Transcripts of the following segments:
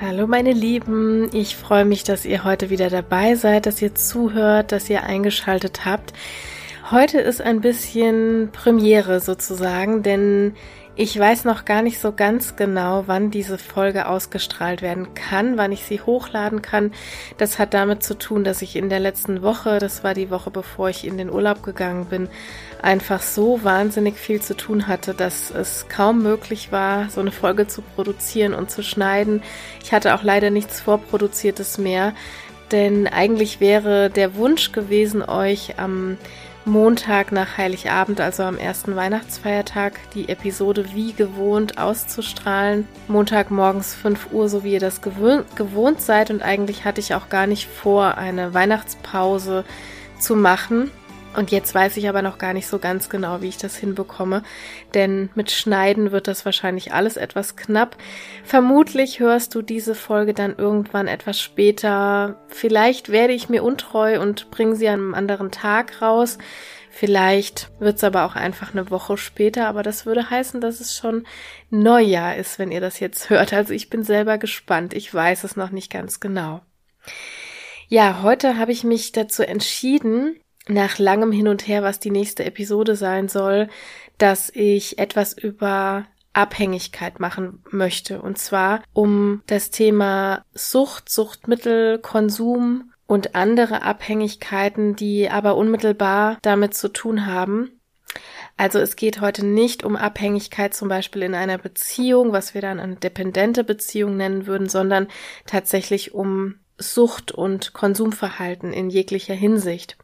Hallo meine Lieben, ich freue mich, dass ihr heute wieder dabei seid, dass ihr zuhört, dass ihr eingeschaltet habt. Heute ist ein bisschen Premiere sozusagen, denn ich weiß noch gar nicht so ganz genau, wann diese Folge ausgestrahlt werden kann, wann ich sie hochladen kann. Das hat damit zu tun, dass ich in der letzten Woche, das war die Woche bevor ich in den Urlaub gegangen bin, einfach so wahnsinnig viel zu tun hatte, dass es kaum möglich war, so eine Folge zu produzieren und zu schneiden. Ich hatte auch leider nichts vorproduziertes mehr, denn eigentlich wäre der Wunsch gewesen, euch am Montag nach Heiligabend, also am ersten Weihnachtsfeiertag, die Episode wie gewohnt auszustrahlen. Montag morgens 5 Uhr, so wie ihr das gewohnt seid. Und eigentlich hatte ich auch gar nicht vor, eine Weihnachtspause zu machen. Und jetzt weiß ich aber noch gar nicht so ganz genau, wie ich das hinbekomme, denn mit Schneiden wird das wahrscheinlich alles etwas knapp. Vermutlich hörst du diese Folge dann irgendwann etwas später. Vielleicht werde ich mir untreu und bringe sie an einem anderen Tag raus. Vielleicht wird es aber auch einfach eine Woche später, aber das würde heißen, dass es schon Neujahr ist, wenn ihr das jetzt hört. Also ich bin selber gespannt. Ich weiß es noch nicht ganz genau. Ja, heute habe ich mich dazu entschieden, nach langem Hin und Her, was die nächste Episode sein soll, dass ich etwas über Abhängigkeit machen möchte. Und zwar um das Thema Sucht, Suchtmittel, Konsum und andere Abhängigkeiten, die aber unmittelbar damit zu tun haben. Also es geht heute nicht um Abhängigkeit zum Beispiel in einer Beziehung, was wir dann eine dependente Beziehung nennen würden, sondern tatsächlich um Sucht und Konsumverhalten in jeglicher Hinsicht.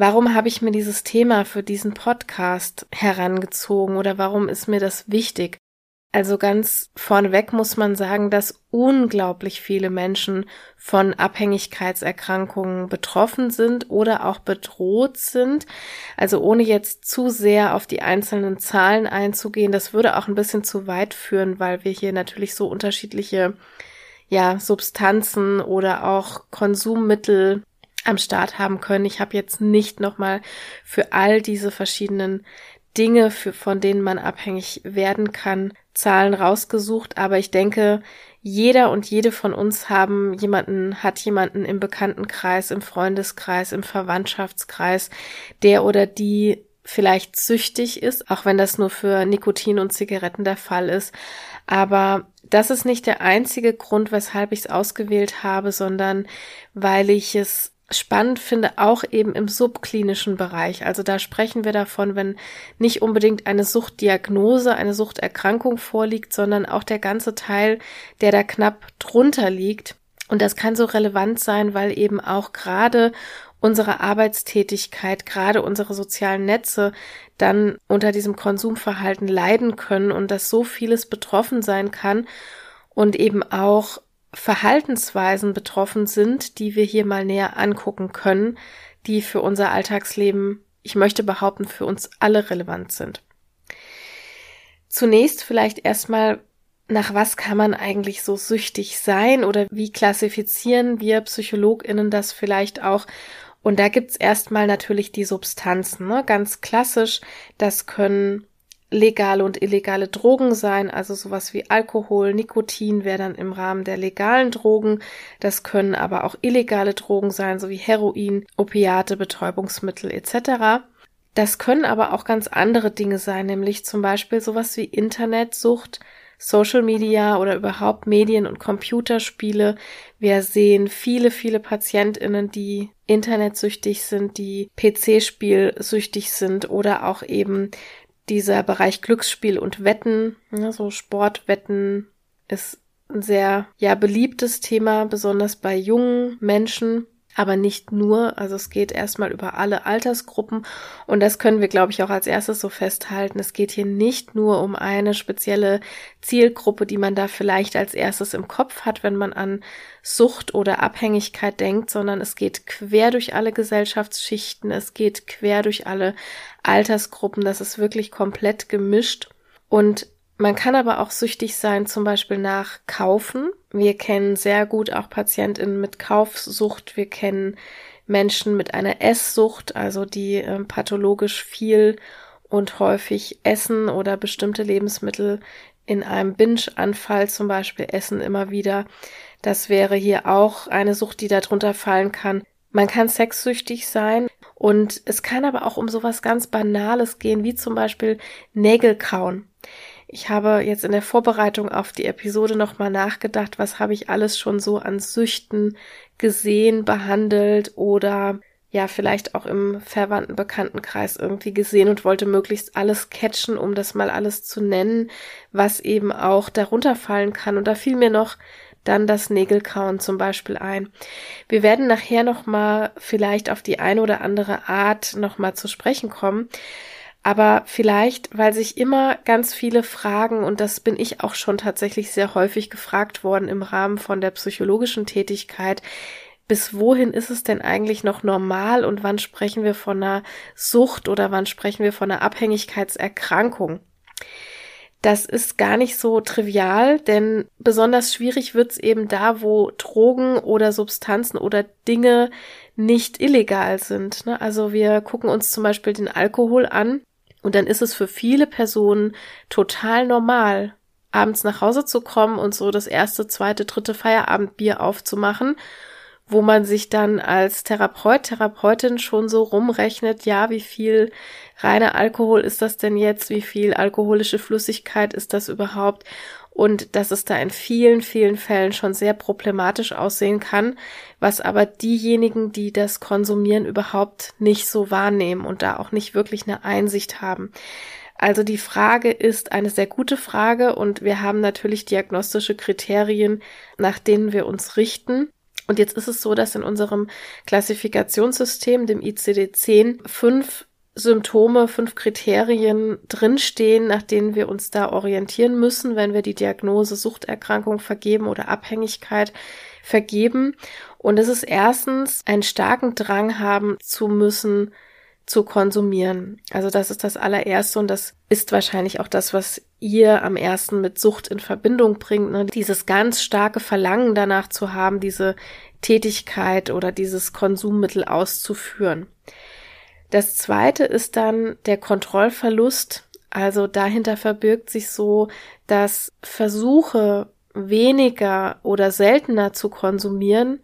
Warum habe ich mir dieses Thema für diesen Podcast herangezogen oder warum ist mir das wichtig? Also ganz vorneweg muss man sagen, dass unglaublich viele Menschen von Abhängigkeitserkrankungen betroffen sind oder auch bedroht sind. Also ohne jetzt zu sehr auf die einzelnen Zahlen einzugehen, das würde auch ein bisschen zu weit führen, weil wir hier natürlich so unterschiedliche ja, Substanzen oder auch Konsummittel am Start haben können. Ich habe jetzt nicht nochmal für all diese verschiedenen Dinge, für, von denen man abhängig werden kann, Zahlen rausgesucht, aber ich denke, jeder und jede von uns haben jemanden, hat jemanden im Bekanntenkreis, im Freundeskreis, im Verwandtschaftskreis, der oder die vielleicht süchtig ist, auch wenn das nur für Nikotin und Zigaretten der Fall ist. Aber das ist nicht der einzige Grund, weshalb ich es ausgewählt habe, sondern weil ich es spannend finde, auch eben im subklinischen Bereich. Also da sprechen wir davon, wenn nicht unbedingt eine Suchtdiagnose, eine Suchterkrankung vorliegt, sondern auch der ganze Teil, der da knapp drunter liegt. Und das kann so relevant sein, weil eben auch gerade unsere Arbeitstätigkeit, gerade unsere sozialen Netze dann unter diesem Konsumverhalten leiden können und dass so vieles betroffen sein kann und eben auch Verhaltensweisen betroffen sind, die wir hier mal näher angucken können, die für unser Alltagsleben, ich möchte behaupten, für uns alle relevant sind. Zunächst vielleicht erstmal, nach was kann man eigentlich so süchtig sein oder wie klassifizieren wir Psychologinnen das vielleicht auch? Und da gibt's erstmal natürlich die Substanzen, ne? ganz klassisch. Das können legale und illegale Drogen sein, also sowas wie Alkohol, Nikotin wäre dann im Rahmen der legalen Drogen. Das können aber auch illegale Drogen sein, so wie Heroin, Opiate, Betäubungsmittel etc. Das können aber auch ganz andere Dinge sein, nämlich zum Beispiel sowas wie Internetsucht, Social Media oder überhaupt Medien und Computerspiele. Wir sehen viele, viele PatientInnen, die internetsüchtig sind, die PC-Spielsüchtig sind oder auch eben dieser Bereich Glücksspiel und Wetten, ne, so Sportwetten ist ein sehr ja beliebtes Thema, besonders bei jungen Menschen aber nicht nur. Also es geht erstmal über alle Altersgruppen und das können wir, glaube ich, auch als erstes so festhalten. Es geht hier nicht nur um eine spezielle Zielgruppe, die man da vielleicht als erstes im Kopf hat, wenn man an Sucht oder Abhängigkeit denkt, sondern es geht quer durch alle Gesellschaftsschichten, es geht quer durch alle Altersgruppen. Das ist wirklich komplett gemischt und man kann aber auch süchtig sein, zum Beispiel nach Kaufen. Wir kennen sehr gut auch PatientInnen mit Kaufsucht. Wir kennen Menschen mit einer Esssucht, also die äh, pathologisch viel und häufig essen oder bestimmte Lebensmittel in einem Binge-Anfall zum Beispiel essen immer wieder. Das wäre hier auch eine Sucht, die darunter fallen kann. Man kann sexsüchtig sein und es kann aber auch um sowas ganz Banales gehen, wie zum Beispiel Nägel kauen. Ich habe jetzt in der Vorbereitung auf die Episode nochmal nachgedacht, was habe ich alles schon so an Süchten gesehen, behandelt oder ja, vielleicht auch im verwandten Bekanntenkreis irgendwie gesehen und wollte möglichst alles catchen, um das mal alles zu nennen, was eben auch darunter fallen kann. Und da fiel mir noch dann das Nägelkauen zum Beispiel ein. Wir werden nachher nochmal vielleicht auf die eine oder andere Art nochmal zu sprechen kommen. Aber vielleicht, weil sich immer ganz viele Fragen, und das bin ich auch schon tatsächlich sehr häufig gefragt worden im Rahmen von der psychologischen Tätigkeit, bis wohin ist es denn eigentlich noch normal und wann sprechen wir von einer Sucht oder wann sprechen wir von einer Abhängigkeitserkrankung? Das ist gar nicht so trivial, denn besonders schwierig wird's eben da, wo Drogen oder Substanzen oder Dinge nicht illegal sind. Ne? Also wir gucken uns zum Beispiel den Alkohol an und dann ist es für viele Personen total normal, abends nach Hause zu kommen und so das erste, zweite, dritte Feierabendbier aufzumachen wo man sich dann als Therapeut, Therapeutin schon so rumrechnet, ja, wie viel reiner Alkohol ist das denn jetzt, wie viel alkoholische Flüssigkeit ist das überhaupt und dass es da in vielen, vielen Fällen schon sehr problematisch aussehen kann, was aber diejenigen, die das konsumieren, überhaupt nicht so wahrnehmen und da auch nicht wirklich eine Einsicht haben. Also die Frage ist eine sehr gute Frage und wir haben natürlich diagnostische Kriterien, nach denen wir uns richten. Und jetzt ist es so, dass in unserem Klassifikationssystem, dem ICD-10, fünf Symptome, fünf Kriterien drinstehen, nach denen wir uns da orientieren müssen, wenn wir die Diagnose Suchterkrankung vergeben oder Abhängigkeit vergeben. Und es ist erstens einen starken Drang haben zu müssen, zu konsumieren. Also das ist das allererste und das ist wahrscheinlich auch das, was ihr am ersten mit Sucht in Verbindung bringt. Ne? Dieses ganz starke Verlangen danach zu haben, diese Tätigkeit oder dieses Konsummittel auszuführen. Das zweite ist dann der Kontrollverlust. Also dahinter verbirgt sich so, dass Versuche weniger oder seltener zu konsumieren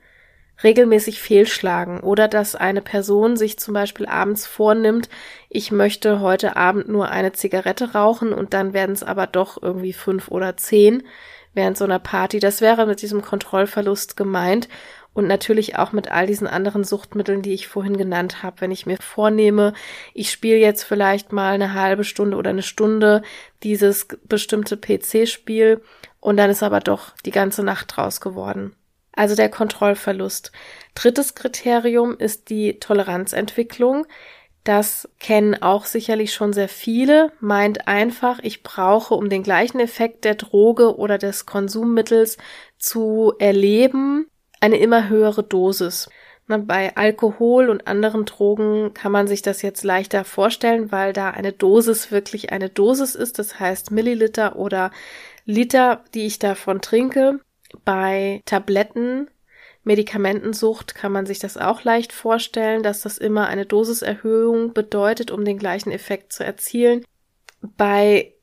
regelmäßig fehlschlagen oder dass eine Person sich zum Beispiel abends vornimmt, ich möchte heute Abend nur eine Zigarette rauchen und dann werden es aber doch irgendwie fünf oder zehn während so einer Party. Das wäre mit diesem Kontrollverlust gemeint und natürlich auch mit all diesen anderen Suchtmitteln, die ich vorhin genannt habe. Wenn ich mir vornehme, ich spiele jetzt vielleicht mal eine halbe Stunde oder eine Stunde dieses bestimmte PC-Spiel und dann ist aber doch die ganze Nacht draus geworden also der Kontrollverlust. Drittes Kriterium ist die Toleranzentwicklung. Das kennen auch sicherlich schon sehr viele, meint einfach, ich brauche, um den gleichen Effekt der Droge oder des Konsummittels zu erleben, eine immer höhere Dosis. Bei Alkohol und anderen Drogen kann man sich das jetzt leichter vorstellen, weil da eine Dosis wirklich eine Dosis ist, das heißt Milliliter oder Liter, die ich davon trinke. Bei Tabletten, Medikamentensucht kann man sich das auch leicht vorstellen, dass das immer eine Dosiserhöhung bedeutet, um den gleichen Effekt zu erzielen. Bei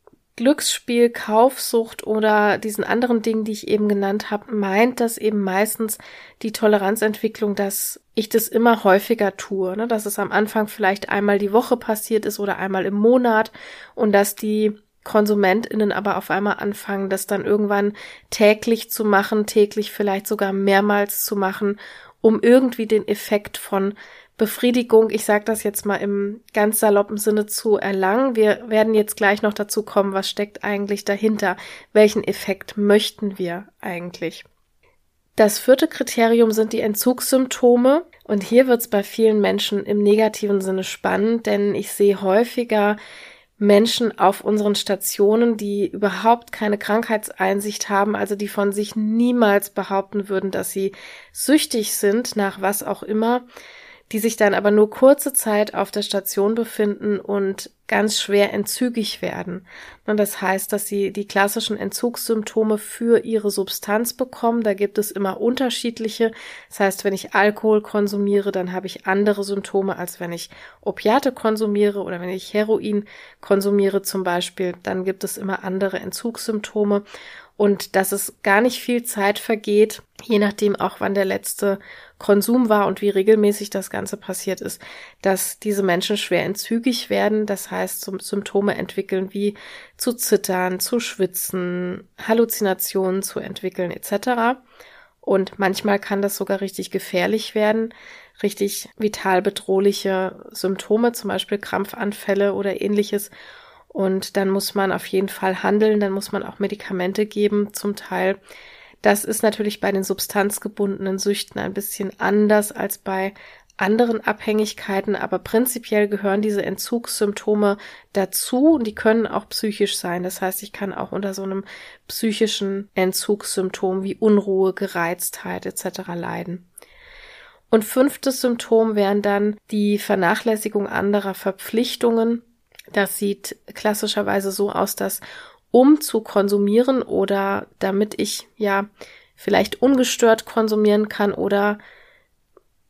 Glücksspiel, Kaufsucht oder diesen anderen Dingen, die ich eben genannt habe, meint das eben meistens die Toleranzentwicklung, dass ich das immer häufiger tue, ne? dass es am Anfang vielleicht einmal die Woche passiert ist oder einmal im Monat und dass die KonsumentInnen aber auf einmal anfangen, das dann irgendwann täglich zu machen, täglich vielleicht sogar mehrmals zu machen, um irgendwie den Effekt von Befriedigung, ich sage das jetzt mal im ganz saloppen Sinne zu erlangen. Wir werden jetzt gleich noch dazu kommen, was steckt eigentlich dahinter? Welchen Effekt möchten wir eigentlich? Das vierte Kriterium sind die Entzugssymptome. Und hier wird es bei vielen Menschen im negativen Sinne spannend, denn ich sehe häufiger Menschen auf unseren Stationen, die überhaupt keine Krankheitseinsicht haben, also die von sich niemals behaupten würden, dass sie süchtig sind nach was auch immer, die sich dann aber nur kurze Zeit auf der Station befinden und ganz schwer entzügig werden. Und das heißt, dass sie die klassischen Entzugssymptome für ihre Substanz bekommen. Da gibt es immer unterschiedliche. Das heißt, wenn ich Alkohol konsumiere, dann habe ich andere Symptome, als wenn ich Opiate konsumiere oder wenn ich Heroin konsumiere zum Beispiel. Dann gibt es immer andere Entzugssymptome und dass es gar nicht viel Zeit vergeht, je nachdem auch wann der letzte Konsum war und wie regelmäßig das Ganze passiert ist, dass diese Menschen schwer entzügig werden, das heißt Symptome entwickeln wie zu zittern, zu schwitzen, Halluzinationen zu entwickeln etc. Und manchmal kann das sogar richtig gefährlich werden, richtig vital bedrohliche Symptome, zum Beispiel Krampfanfälle oder ähnliches und dann muss man auf jeden Fall handeln, dann muss man auch Medikamente geben, zum Teil. Das ist natürlich bei den substanzgebundenen Süchten ein bisschen anders als bei anderen Abhängigkeiten, aber prinzipiell gehören diese Entzugssymptome dazu und die können auch psychisch sein. Das heißt, ich kann auch unter so einem psychischen Entzugssymptom wie Unruhe, Gereiztheit etc. leiden. Und fünftes Symptom wären dann die Vernachlässigung anderer Verpflichtungen das sieht klassischerweise so aus, dass um zu konsumieren oder damit ich ja vielleicht ungestört konsumieren kann oder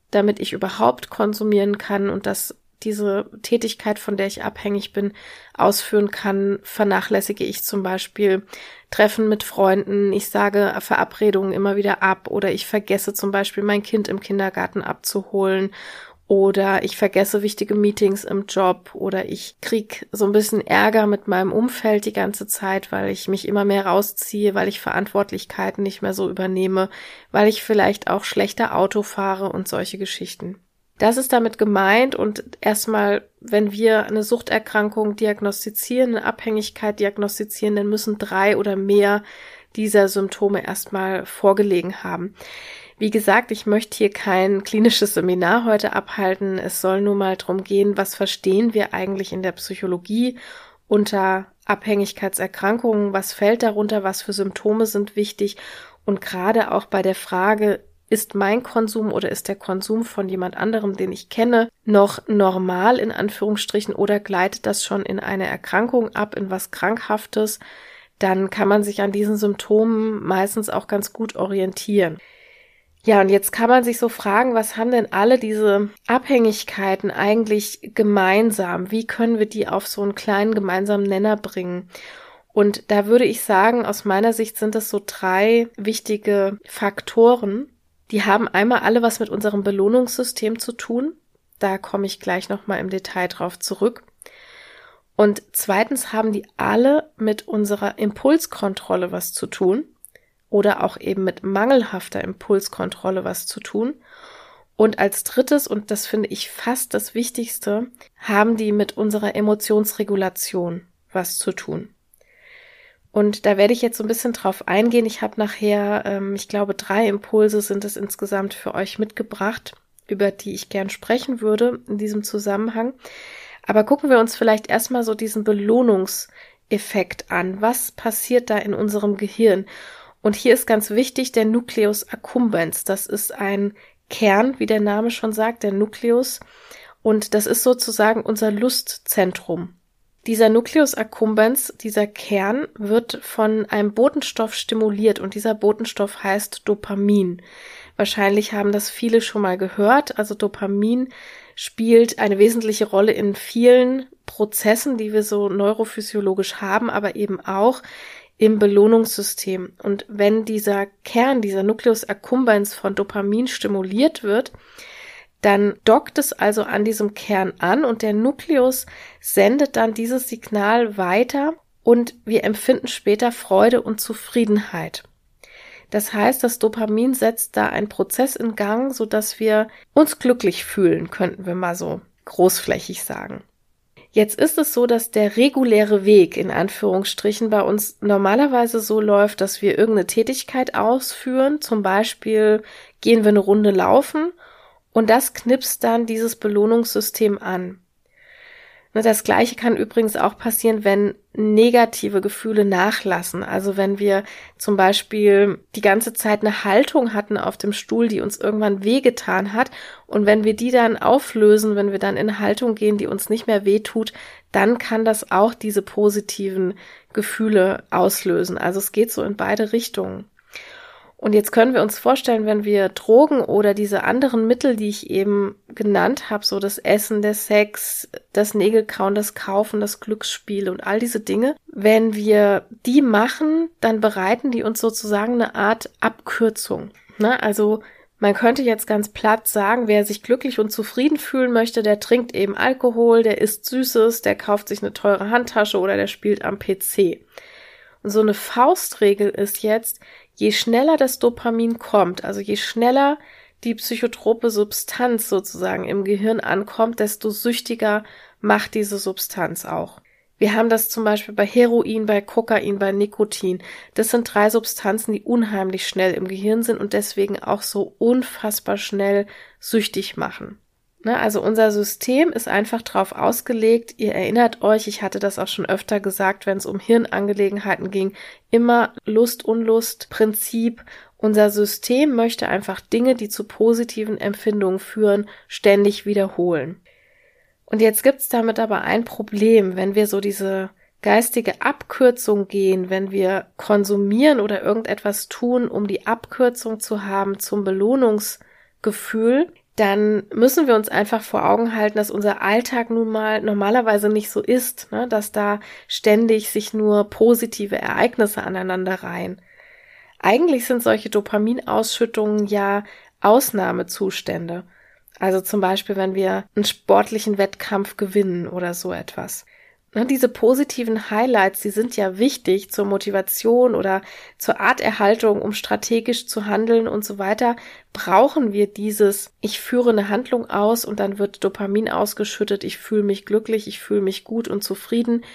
damit ich überhaupt konsumieren kann und dass diese Tätigkeit, von der ich abhängig bin, ausführen kann, vernachlässige ich zum Beispiel Treffen mit Freunden, ich sage Verabredungen immer wieder ab oder ich vergesse zum Beispiel mein Kind im Kindergarten abzuholen oder ich vergesse wichtige Meetings im Job oder ich krieg so ein bisschen Ärger mit meinem Umfeld die ganze Zeit, weil ich mich immer mehr rausziehe, weil ich Verantwortlichkeiten nicht mehr so übernehme, weil ich vielleicht auch schlechter Auto fahre und solche Geschichten. Das ist damit gemeint und erstmal, wenn wir eine Suchterkrankung diagnostizieren, eine Abhängigkeit diagnostizieren, dann müssen drei oder mehr dieser Symptome erstmal vorgelegen haben. Wie gesagt, ich möchte hier kein klinisches Seminar heute abhalten. Es soll nur mal darum gehen, was verstehen wir eigentlich in der Psychologie unter Abhängigkeitserkrankungen, was fällt darunter, was für Symptome sind wichtig und gerade auch bei der Frage, ist mein Konsum oder ist der Konsum von jemand anderem, den ich kenne, noch normal in Anführungsstrichen oder gleitet das schon in eine Erkrankung ab, in was Krankhaftes, dann kann man sich an diesen Symptomen meistens auch ganz gut orientieren. Ja, und jetzt kann man sich so fragen, was haben denn alle diese Abhängigkeiten eigentlich gemeinsam? Wie können wir die auf so einen kleinen gemeinsamen Nenner bringen? Und da würde ich sagen, aus meiner Sicht sind das so drei wichtige Faktoren. Die haben einmal alle was mit unserem Belohnungssystem zu tun. Da komme ich gleich nochmal im Detail drauf zurück. Und zweitens haben die alle mit unserer Impulskontrolle was zu tun oder auch eben mit mangelhafter Impulskontrolle was zu tun. Und als drittes, und das finde ich fast das Wichtigste, haben die mit unserer Emotionsregulation was zu tun. Und da werde ich jetzt so ein bisschen drauf eingehen. Ich habe nachher, ähm, ich glaube, drei Impulse sind es insgesamt für euch mitgebracht, über die ich gern sprechen würde in diesem Zusammenhang. Aber gucken wir uns vielleicht erstmal so diesen Belohnungseffekt an. Was passiert da in unserem Gehirn? Und hier ist ganz wichtig der Nucleus accumbens. Das ist ein Kern, wie der Name schon sagt, der Nucleus. Und das ist sozusagen unser Lustzentrum. Dieser Nucleus accumbens, dieser Kern, wird von einem Botenstoff stimuliert und dieser Botenstoff heißt Dopamin. Wahrscheinlich haben das viele schon mal gehört. Also Dopamin spielt eine wesentliche Rolle in vielen Prozessen, die wir so neurophysiologisch haben, aber eben auch im Belohnungssystem. Und wenn dieser Kern, dieser Nucleus accumbens von Dopamin stimuliert wird, dann dockt es also an diesem Kern an und der Nukleus sendet dann dieses Signal weiter und wir empfinden später Freude und Zufriedenheit. Das heißt, das Dopamin setzt da einen Prozess in Gang, so dass wir uns glücklich fühlen, könnten wir mal so großflächig sagen. Jetzt ist es so, dass der reguläre Weg in Anführungsstrichen bei uns normalerweise so läuft, dass wir irgendeine Tätigkeit ausführen. Zum Beispiel gehen wir eine Runde laufen und das knipst dann dieses Belohnungssystem an. Das gleiche kann übrigens auch passieren, wenn negative Gefühle nachlassen. Also wenn wir zum Beispiel die ganze Zeit eine Haltung hatten auf dem Stuhl, die uns irgendwann wehgetan hat. Und wenn wir die dann auflösen, wenn wir dann in Haltung gehen, die uns nicht mehr wehtut, dann kann das auch diese positiven Gefühle auslösen. Also es geht so in beide Richtungen. Und jetzt können wir uns vorstellen, wenn wir Drogen oder diese anderen Mittel, die ich eben genannt habe, so das Essen, der Sex, das Nägelkauen, das Kaufen, das Glücksspiel und all diese Dinge, wenn wir die machen, dann bereiten die uns sozusagen eine Art Abkürzung. Ne? Also man könnte jetzt ganz platt sagen, wer sich glücklich und zufrieden fühlen möchte, der trinkt eben Alkohol, der isst Süßes, der kauft sich eine teure Handtasche oder der spielt am PC. Und so eine Faustregel ist jetzt, je schneller das Dopamin kommt, also je schneller die psychotrope Substanz sozusagen im Gehirn ankommt, desto süchtiger macht diese Substanz auch. Wir haben das zum Beispiel bei Heroin, bei Kokain, bei Nikotin. Das sind drei Substanzen, die unheimlich schnell im Gehirn sind und deswegen auch so unfassbar schnell süchtig machen. Ne, also unser System ist einfach drauf ausgelegt. Ihr erinnert euch, ich hatte das auch schon öfter gesagt, wenn es um Hirnangelegenheiten ging, immer Lust-Unlust-Prinzip. Unser System möchte einfach Dinge, die zu positiven Empfindungen führen, ständig wiederholen. Und jetzt gibt's damit aber ein Problem, wenn wir so diese geistige Abkürzung gehen, wenn wir konsumieren oder irgendetwas tun, um die Abkürzung zu haben zum Belohnungsgefühl, dann müssen wir uns einfach vor Augen halten, dass unser Alltag nun mal normalerweise nicht so ist, ne? dass da ständig sich nur positive Ereignisse aneinander reihen. Eigentlich sind solche Dopaminausschüttungen ja Ausnahmezustände. Also zum Beispiel, wenn wir einen sportlichen Wettkampf gewinnen oder so etwas. Ne, diese positiven Highlights, die sind ja wichtig zur Motivation oder zur Arterhaltung, um strategisch zu handeln und so weiter. Brauchen wir dieses, ich führe eine Handlung aus und dann wird Dopamin ausgeschüttet, ich fühle mich glücklich, ich fühle mich gut und zufrieden.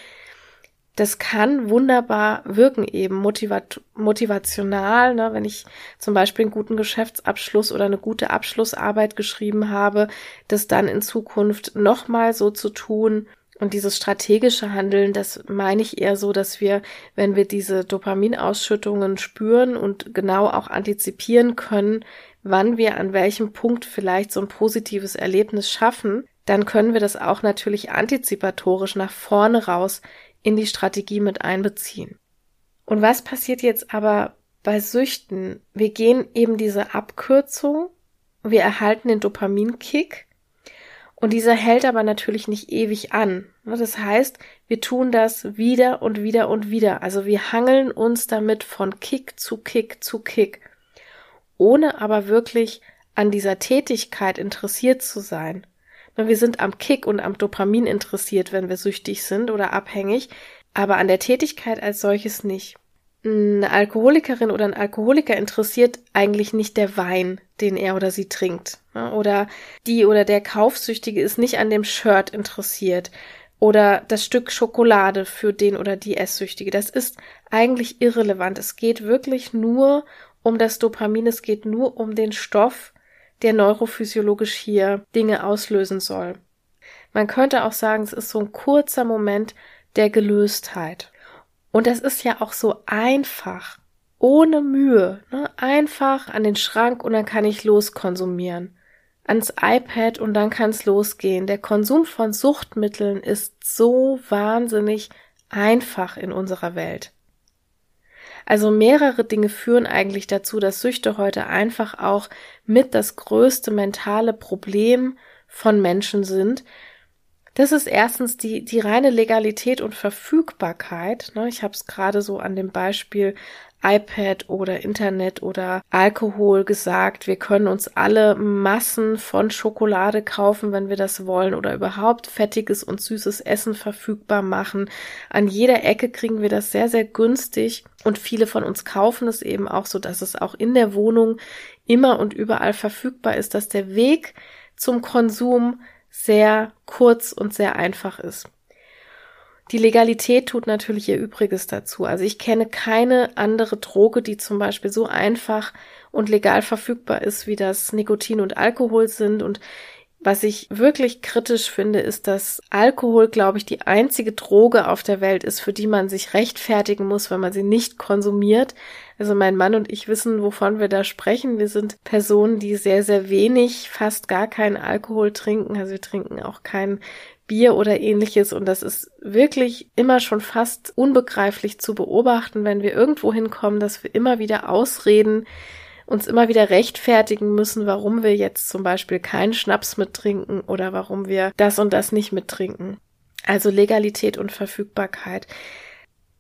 Das kann wunderbar wirken eben motivat motivational, ne, wenn ich zum Beispiel einen guten Geschäftsabschluss oder eine gute Abschlussarbeit geschrieben habe, das dann in Zukunft nochmal so zu tun, und dieses strategische Handeln, das meine ich eher so, dass wir, wenn wir diese Dopaminausschüttungen spüren und genau auch antizipieren können, wann wir an welchem Punkt vielleicht so ein positives Erlebnis schaffen, dann können wir das auch natürlich antizipatorisch nach vorne raus in die Strategie mit einbeziehen. Und was passiert jetzt aber bei Süchten? Wir gehen eben diese Abkürzung, wir erhalten den Dopaminkick und dieser hält aber natürlich nicht ewig an. Das heißt, wir tun das wieder und wieder und wieder. Also wir hangeln uns damit von Kick zu Kick zu Kick, ohne aber wirklich an dieser Tätigkeit interessiert zu sein. Wir sind am Kick und am Dopamin interessiert, wenn wir süchtig sind oder abhängig, aber an der Tätigkeit als solches nicht eine Alkoholikerin oder ein Alkoholiker interessiert eigentlich nicht der Wein, den er oder sie trinkt. Oder die oder der Kaufsüchtige ist nicht an dem Shirt interessiert. Oder das Stück Schokolade für den oder die Esssüchtige. Das ist eigentlich irrelevant. Es geht wirklich nur um das Dopamin. Es geht nur um den Stoff, der neurophysiologisch hier Dinge auslösen soll. Man könnte auch sagen, es ist so ein kurzer Moment der Gelöstheit. Und das ist ja auch so einfach, ohne Mühe, ne? einfach an den Schrank und dann kann ich loskonsumieren. Ans iPad und dann kann es losgehen. Der Konsum von Suchtmitteln ist so wahnsinnig einfach in unserer Welt. Also mehrere Dinge führen eigentlich dazu, dass Süchte heute einfach auch mit das größte mentale Problem von Menschen sind, das ist erstens die, die reine Legalität und Verfügbarkeit. Ne? Ich habe es gerade so an dem Beispiel iPad oder Internet oder Alkohol gesagt. Wir können uns alle Massen von Schokolade kaufen, wenn wir das wollen oder überhaupt fettiges und süßes Essen verfügbar machen. An jeder Ecke kriegen wir das sehr, sehr günstig und viele von uns kaufen es eben auch so, dass es auch in der Wohnung immer und überall verfügbar ist, dass der Weg zum Konsum sehr kurz und sehr einfach ist. Die Legalität tut natürlich ihr Übriges dazu. Also ich kenne keine andere Droge, die zum Beispiel so einfach und legal verfügbar ist, wie das Nikotin und Alkohol sind. Und Was ich wirklich kritisch finde, ist, dass Alkohol, glaube ich, die einzige Droge auf der Welt ist, für die man sich rechtfertigen muss, wenn man sie nicht konsumiert. Also mein Mann und ich wissen, wovon wir da sprechen. Wir sind Personen, die sehr, sehr wenig, fast gar keinen Alkohol trinken. Also wir trinken auch kein Bier oder ähnliches. Und das ist wirklich immer schon fast unbegreiflich zu beobachten, wenn wir irgendwo hinkommen, dass wir immer wieder ausreden, uns immer wieder rechtfertigen müssen, warum wir jetzt zum Beispiel keinen Schnaps mittrinken oder warum wir das und das nicht mittrinken. Also Legalität und Verfügbarkeit.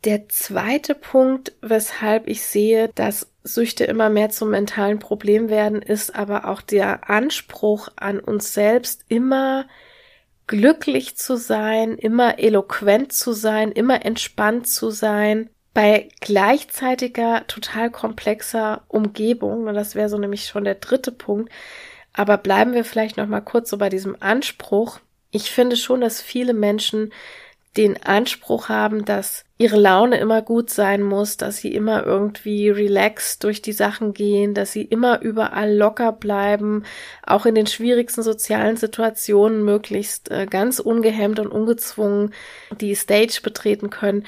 Der zweite Punkt, weshalb ich sehe, dass Süchte immer mehr zum mentalen Problem werden, ist aber auch der Anspruch an uns selbst, immer glücklich zu sein, immer eloquent zu sein, immer entspannt zu sein, bei gleichzeitiger, total komplexer Umgebung. Und das wäre so nämlich schon der dritte Punkt. Aber bleiben wir vielleicht noch mal kurz so bei diesem Anspruch. Ich finde schon, dass viele Menschen den Anspruch haben, dass ihre Laune immer gut sein muss, dass sie immer irgendwie relaxed durch die Sachen gehen, dass sie immer überall locker bleiben, auch in den schwierigsten sozialen Situationen möglichst äh, ganz ungehemmt und ungezwungen die Stage betreten können.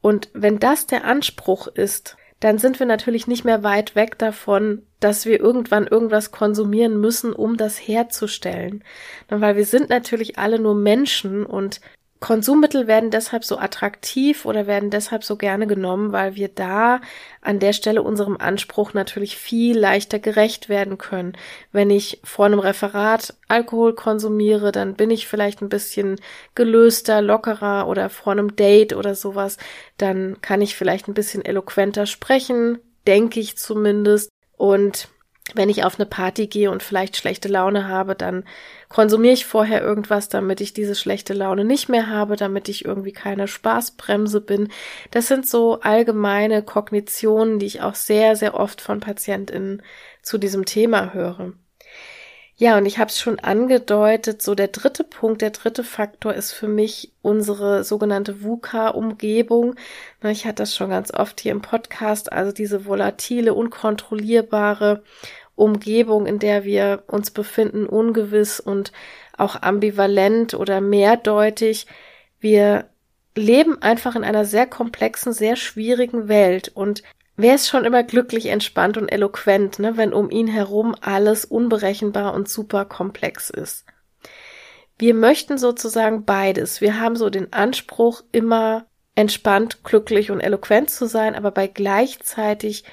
Und wenn das der Anspruch ist, dann sind wir natürlich nicht mehr weit weg davon, dass wir irgendwann irgendwas konsumieren müssen, um das herzustellen. Weil wir sind natürlich alle nur Menschen und Konsummittel werden deshalb so attraktiv oder werden deshalb so gerne genommen, weil wir da an der Stelle unserem Anspruch natürlich viel leichter gerecht werden können. Wenn ich vor einem Referat Alkohol konsumiere, dann bin ich vielleicht ein bisschen gelöster, lockerer oder vor einem Date oder sowas, dann kann ich vielleicht ein bisschen eloquenter sprechen, denke ich zumindest. Und wenn ich auf eine Party gehe und vielleicht schlechte Laune habe, dann konsumiere ich vorher irgendwas, damit ich diese schlechte Laune nicht mehr habe, damit ich irgendwie keine Spaßbremse bin. Das sind so allgemeine Kognitionen, die ich auch sehr, sehr oft von PatientInnen zu diesem Thema höre. Ja, und ich habe es schon angedeutet, so der dritte Punkt, der dritte Faktor ist für mich unsere sogenannte VUCA-Umgebung. Ich hatte das schon ganz oft hier im Podcast, also diese volatile, unkontrollierbare Umgebung, in der wir uns befinden, ungewiss und auch ambivalent oder mehrdeutig. Wir leben einfach in einer sehr komplexen, sehr schwierigen Welt und wer ist schon immer glücklich, entspannt und eloquent, ne, wenn um ihn herum alles unberechenbar und super komplex ist. Wir möchten sozusagen beides. Wir haben so den Anspruch, immer entspannt, glücklich und eloquent zu sein, aber bei gleichzeitig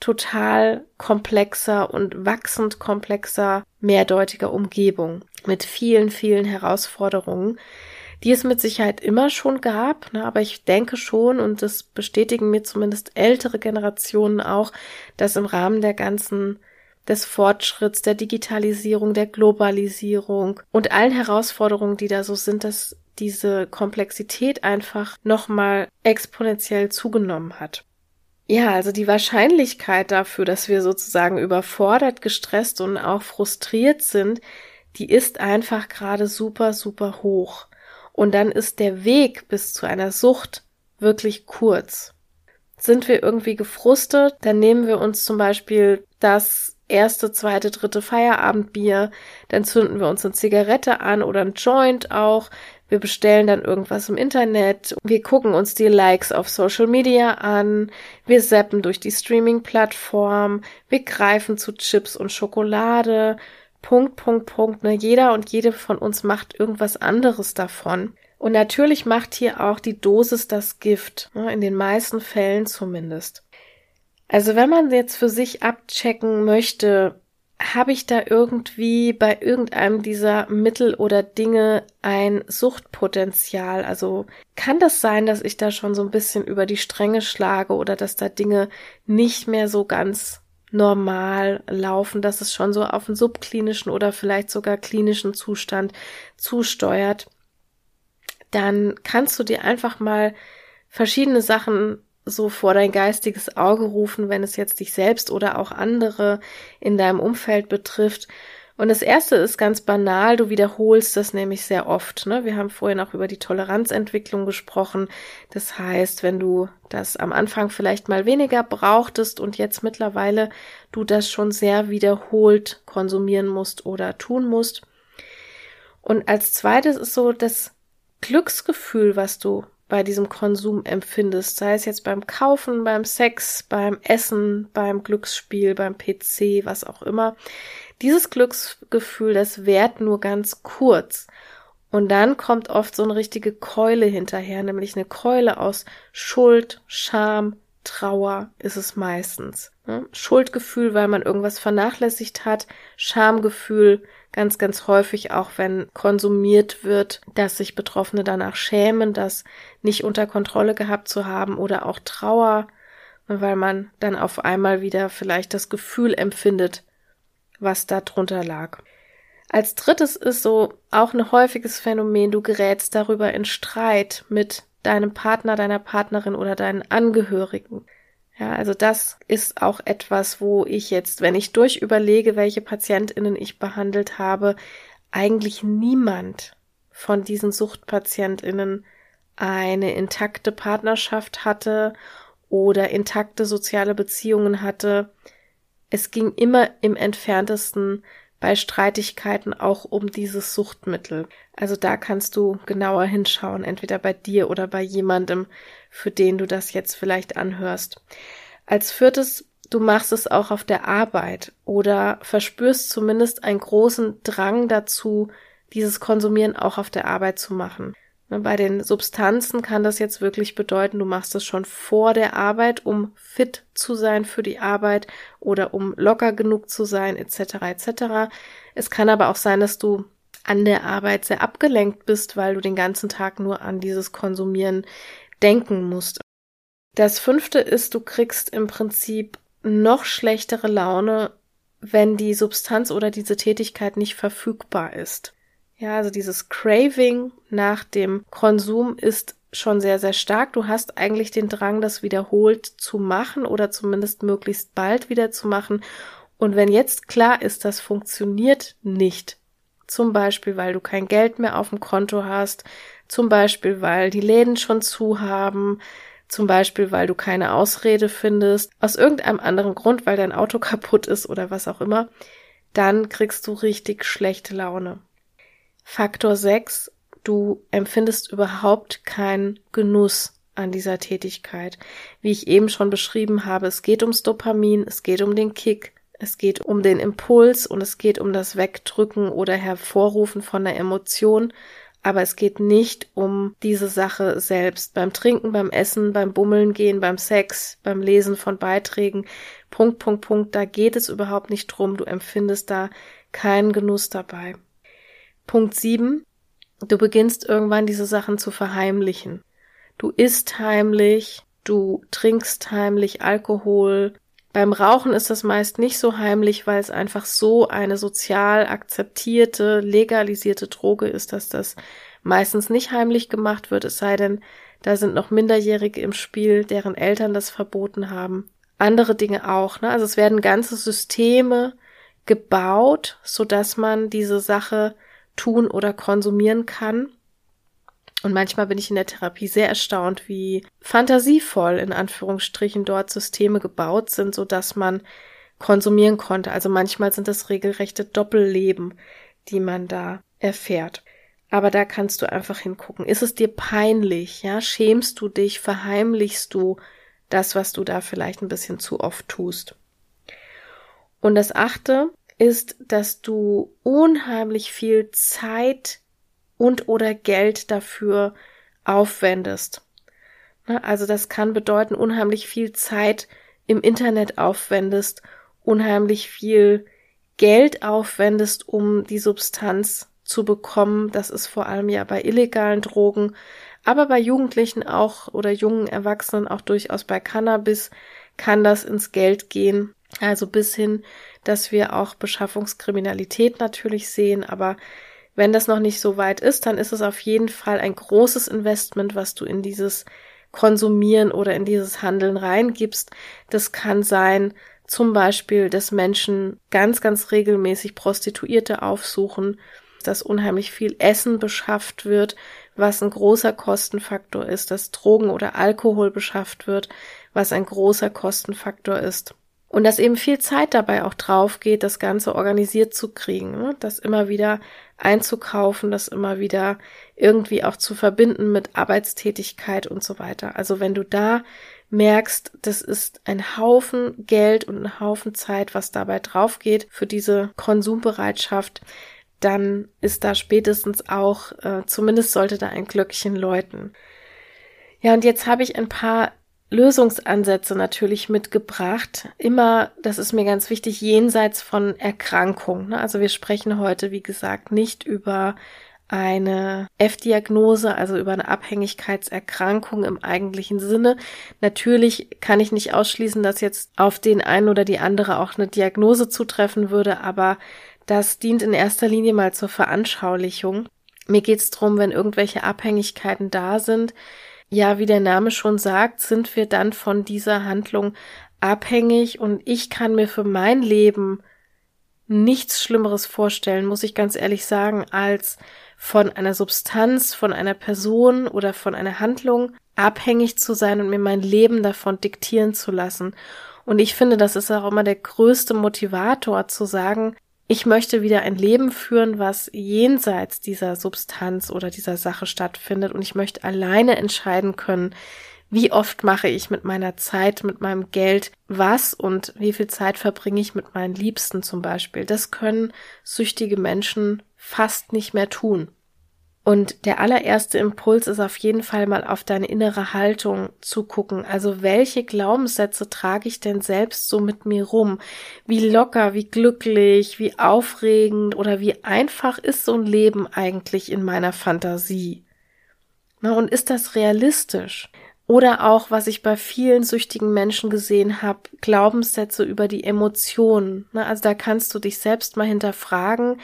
total komplexer und wachsend komplexer, mehrdeutiger Umgebung mit vielen, vielen Herausforderungen, die es mit Sicherheit immer schon gab, ne, aber ich denke schon, und das bestätigen mir zumindest ältere Generationen auch, dass im Rahmen der ganzen des Fortschritts, der Digitalisierung, der Globalisierung und allen Herausforderungen, die da so sind, dass diese Komplexität einfach nochmal exponentiell zugenommen hat. Ja, also die Wahrscheinlichkeit dafür, dass wir sozusagen überfordert, gestresst und auch frustriert sind, die ist einfach gerade super, super hoch. Und dann ist der Weg bis zu einer Sucht wirklich kurz. Sind wir irgendwie gefrustet, dann nehmen wir uns zum Beispiel das erste, zweite, dritte Feierabendbier, dann zünden wir uns eine Zigarette an oder ein Joint auch, wir bestellen dann irgendwas im Internet. Wir gucken uns die Likes auf Social Media an. Wir zappen durch die Streaming-Plattform. Wir greifen zu Chips und Schokolade. Punkt, Punkt, Punkt. Ne? Jeder und jede von uns macht irgendwas anderes davon. Und natürlich macht hier auch die Dosis das Gift. Ne? In den meisten Fällen zumindest. Also wenn man jetzt für sich abchecken möchte, habe ich da irgendwie bei irgendeinem dieser Mittel oder Dinge ein Suchtpotenzial? Also kann das sein, dass ich da schon so ein bisschen über die Stränge schlage oder dass da Dinge nicht mehr so ganz normal laufen, dass es schon so auf einen subklinischen oder vielleicht sogar klinischen Zustand zusteuert? Dann kannst du dir einfach mal verschiedene Sachen so vor dein geistiges Auge rufen, wenn es jetzt dich selbst oder auch andere in deinem Umfeld betrifft. Und das erste ist ganz banal, du wiederholst das nämlich sehr oft. Ne? Wir haben vorhin auch über die Toleranzentwicklung gesprochen. Das heißt, wenn du das am Anfang vielleicht mal weniger brauchtest und jetzt mittlerweile du das schon sehr wiederholt konsumieren musst oder tun musst, Und als zweites ist so das Glücksgefühl, was du bei diesem Konsum empfindest, sei es jetzt beim Kaufen, beim Sex, beim Essen, beim Glücksspiel, beim PC, was auch immer. Dieses Glücksgefühl, das währt nur ganz kurz. Und dann kommt oft so eine richtige Keule hinterher, nämlich eine Keule aus Schuld, Scham, Trauer ist es meistens. Ne? Schuldgefühl, weil man irgendwas vernachlässigt hat, Schamgefühl, ganz, ganz häufig auch, wenn konsumiert wird, dass sich Betroffene danach schämen, das nicht unter Kontrolle gehabt zu haben oder auch Trauer, weil man dann auf einmal wieder vielleicht das Gefühl empfindet, was da drunter lag. Als drittes ist so auch ein häufiges Phänomen, du gerätst darüber in Streit mit deinem Partner, deiner Partnerin oder deinen Angehörigen. Ja, also das ist auch etwas, wo ich jetzt, wenn ich durchüberlege, welche PatientInnen ich behandelt habe, eigentlich niemand von diesen SuchtpatientInnen eine intakte Partnerschaft hatte oder intakte soziale Beziehungen hatte. Es ging immer im entferntesten bei Streitigkeiten auch um dieses Suchtmittel. Also da kannst du genauer hinschauen, entweder bei dir oder bei jemandem, für den du das jetzt vielleicht anhörst. Als viertes, du machst es auch auf der Arbeit oder verspürst zumindest einen großen Drang dazu, dieses Konsumieren auch auf der Arbeit zu machen. Ne, bei den Substanzen kann das jetzt wirklich bedeuten, du machst es schon vor der Arbeit, um fit zu sein für die Arbeit oder um locker genug zu sein, etc. etc. Es kann aber auch sein, dass du an der Arbeit sehr abgelenkt bist, weil du den ganzen Tag nur an dieses Konsumieren denken musst. Das fünfte ist, du kriegst im Prinzip noch schlechtere Laune, wenn die Substanz oder diese Tätigkeit nicht verfügbar ist. Ja, also dieses Craving nach dem Konsum ist schon sehr, sehr stark. Du hast eigentlich den Drang, das wiederholt zu machen oder zumindest möglichst bald wieder zu machen. Und wenn jetzt klar ist, das funktioniert nicht, zum Beispiel, weil du kein Geld mehr auf dem Konto hast, zum Beispiel, weil die Läden schon zu haben, zum Beispiel, weil du keine Ausrede findest, aus irgendeinem anderen Grund, weil dein Auto kaputt ist oder was auch immer, dann kriegst du richtig schlechte Laune. Faktor 6, du empfindest überhaupt keinen Genuss an dieser Tätigkeit. Wie ich eben schon beschrieben habe, es geht ums Dopamin, es geht um den Kick, es geht um den Impuls und es geht um das Wegdrücken oder Hervorrufen von der Emotion, aber es geht nicht um diese Sache selbst. Beim Trinken, beim Essen, beim Bummeln gehen, beim Sex, beim Lesen von Beiträgen, Punkt, Punkt, Punkt, da geht es überhaupt nicht drum. Du empfindest da keinen Genuss dabei. Punkt 7. Du beginnst irgendwann diese Sachen zu verheimlichen. Du isst heimlich, du trinkst heimlich Alkohol. Beim Rauchen ist das meist nicht so heimlich, weil es einfach so eine sozial akzeptierte, legalisierte Droge ist, dass das meistens nicht heimlich gemacht wird, es sei denn, da sind noch Minderjährige im Spiel, deren Eltern das verboten haben. Andere Dinge auch, ne? Also es werden ganze Systeme gebaut, so dass man diese Sache tun oder konsumieren kann. Und manchmal bin ich in der Therapie sehr erstaunt, wie fantasievoll in Anführungsstrichen dort Systeme gebaut sind, so dass man konsumieren konnte. Also manchmal sind das regelrechte Doppelleben, die man da erfährt. Aber da kannst du einfach hingucken. Ist es dir peinlich? Ja, schämst du dich? Verheimlichst du das, was du da vielleicht ein bisschen zu oft tust? Und das achte, ist, dass du unheimlich viel Zeit und oder Geld dafür aufwendest. Ne, also das kann bedeuten, unheimlich viel Zeit im Internet aufwendest, unheimlich viel Geld aufwendest, um die Substanz zu bekommen. Das ist vor allem ja bei illegalen Drogen, aber bei Jugendlichen auch oder jungen Erwachsenen auch durchaus bei Cannabis kann das ins Geld gehen. Also bis hin, dass wir auch Beschaffungskriminalität natürlich sehen, aber wenn das noch nicht so weit ist, dann ist es auf jeden Fall ein großes Investment, was du in dieses Konsumieren oder in dieses Handeln reingibst. Das kann sein, zum Beispiel, dass Menschen ganz, ganz regelmäßig Prostituierte aufsuchen, dass unheimlich viel Essen beschafft wird, was ein großer Kostenfaktor ist, dass Drogen oder Alkohol beschafft wird, was ein großer Kostenfaktor ist. Und dass eben viel Zeit dabei auch drauf geht, das Ganze organisiert zu kriegen, ne? das immer wieder einzukaufen, das immer wieder irgendwie auch zu verbinden mit Arbeitstätigkeit und so weiter. Also wenn du da merkst, das ist ein Haufen Geld und ein Haufen Zeit, was dabei drauf geht für diese Konsumbereitschaft, dann ist da spätestens auch, äh, zumindest sollte da ein Glöckchen läuten. Ja, und jetzt habe ich ein paar Lösungsansätze natürlich mitgebracht. Immer, das ist mir ganz wichtig, jenseits von Erkrankung. Ne? Also wir sprechen heute, wie gesagt, nicht über eine F-Diagnose, also über eine Abhängigkeitserkrankung im eigentlichen Sinne. Natürlich kann ich nicht ausschließen, dass jetzt auf den einen oder die andere auch eine Diagnose zutreffen würde, aber das dient in erster Linie mal zur Veranschaulichung. Mir geht es darum, wenn irgendwelche Abhängigkeiten da sind, ja, wie der Name schon sagt, sind wir dann von dieser Handlung abhängig und ich kann mir für mein Leben nichts Schlimmeres vorstellen, muss ich ganz ehrlich sagen, als von einer Substanz, von einer Person oder von einer Handlung abhängig zu sein und mir mein Leben davon diktieren zu lassen. Und ich finde, das ist auch immer der größte Motivator zu sagen, ich möchte wieder ein Leben führen, was jenseits dieser Substanz oder dieser Sache stattfindet und ich möchte alleine entscheiden können, wie oft mache ich mit meiner Zeit, mit meinem Geld was und wie viel Zeit verbringe ich mit meinen Liebsten zum Beispiel. Das können süchtige Menschen fast nicht mehr tun. Und der allererste Impuls ist auf jeden Fall mal auf deine innere Haltung zu gucken. Also welche Glaubenssätze trage ich denn selbst so mit mir rum? Wie locker, wie glücklich, wie aufregend oder wie einfach ist so ein Leben eigentlich in meiner Fantasie? Na, und ist das realistisch? Oder auch, was ich bei vielen süchtigen Menschen gesehen habe, Glaubenssätze über die Emotionen. Na, also da kannst du dich selbst mal hinterfragen,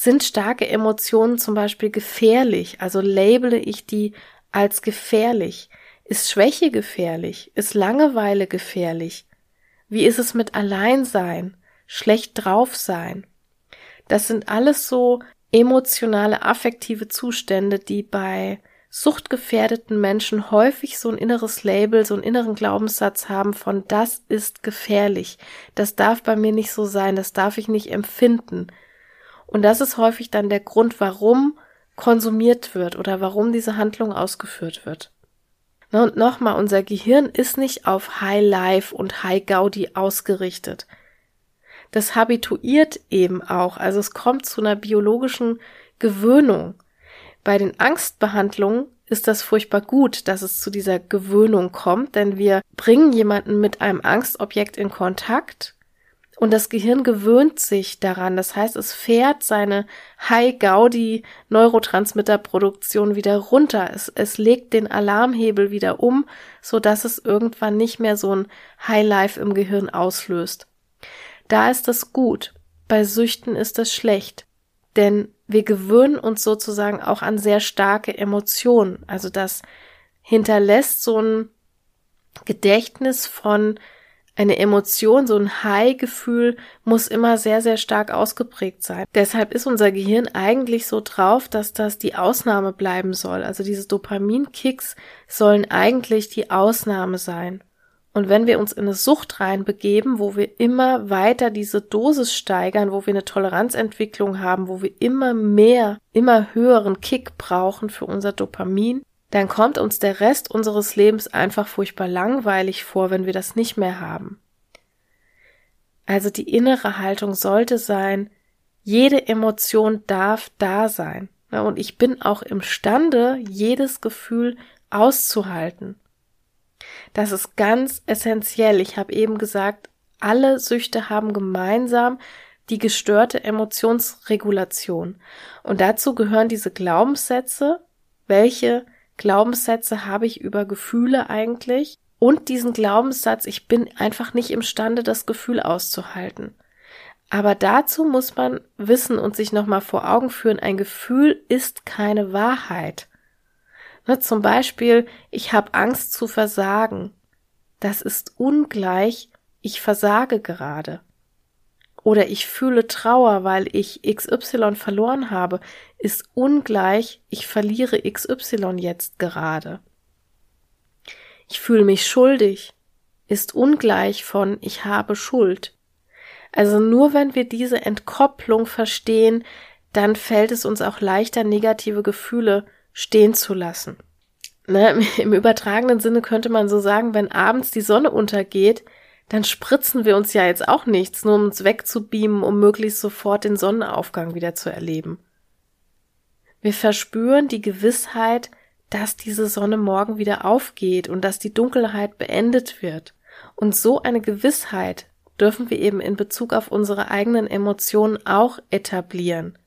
sind starke Emotionen zum Beispiel gefährlich? Also labele ich die als gefährlich? Ist Schwäche gefährlich? Ist Langeweile gefährlich? Wie ist es mit Alleinsein? Schlecht drauf sein? Das sind alles so emotionale, affektive Zustände, die bei suchtgefährdeten Menschen häufig so ein inneres Label, so einen inneren Glaubenssatz haben von das ist gefährlich, das darf bei mir nicht so sein, das darf ich nicht empfinden, und das ist häufig dann der Grund, warum konsumiert wird oder warum diese Handlung ausgeführt wird. Und nochmal, unser Gehirn ist nicht auf High Life und High Gaudi ausgerichtet. Das habituiert eben auch, also es kommt zu einer biologischen Gewöhnung. Bei den Angstbehandlungen ist das furchtbar gut, dass es zu dieser Gewöhnung kommt, denn wir bringen jemanden mit einem Angstobjekt in Kontakt und das Gehirn gewöhnt sich daran. Das heißt, es fährt seine High-Gaudi-Neurotransmitterproduktion wieder runter. Es, es legt den Alarmhebel wieder um, so dass es irgendwann nicht mehr so ein High-Life im Gehirn auslöst. Da ist das gut. Bei Süchten ist das schlecht. Denn wir gewöhnen uns sozusagen auch an sehr starke Emotionen. Also das hinterlässt so ein Gedächtnis von eine Emotion, so ein High-Gefühl muss immer sehr, sehr stark ausgeprägt sein. Deshalb ist unser Gehirn eigentlich so drauf, dass das die Ausnahme bleiben soll. Also diese Dopaminkicks sollen eigentlich die Ausnahme sein. Und wenn wir uns in eine Sucht reinbegeben, wo wir immer weiter diese Dosis steigern, wo wir eine Toleranzentwicklung haben, wo wir immer mehr, immer höheren Kick brauchen für unser Dopamin, dann kommt uns der Rest unseres Lebens einfach furchtbar langweilig vor, wenn wir das nicht mehr haben. Also die innere Haltung sollte sein, jede Emotion darf da sein. Und ich bin auch imstande, jedes Gefühl auszuhalten. Das ist ganz essentiell. Ich habe eben gesagt, alle Süchte haben gemeinsam die gestörte Emotionsregulation. Und dazu gehören diese Glaubenssätze, welche Glaubenssätze habe ich über Gefühle eigentlich und diesen Glaubenssatz, ich bin einfach nicht imstande, das Gefühl auszuhalten. Aber dazu muss man wissen und sich nochmal vor Augen führen, ein Gefühl ist keine Wahrheit. Ne, zum Beispiel, ich habe Angst zu versagen. Das ist ungleich, ich versage gerade. Oder ich fühle Trauer, weil ich XY verloren habe, ist ungleich, ich verliere XY jetzt gerade. Ich fühle mich schuldig. ist ungleich von ich habe Schuld. Also nur wenn wir diese Entkopplung verstehen, dann fällt es uns auch leichter, negative Gefühle stehen zu lassen. Ne, Im übertragenen Sinne könnte man so sagen, wenn abends die Sonne untergeht, dann spritzen wir uns ja jetzt auch nichts, nur um uns wegzubeamen, um möglichst sofort den Sonnenaufgang wieder zu erleben. Wir verspüren die Gewissheit, dass diese Sonne morgen wieder aufgeht und dass die Dunkelheit beendet wird. Und so eine Gewissheit dürfen wir eben in Bezug auf unsere eigenen Emotionen auch etablieren.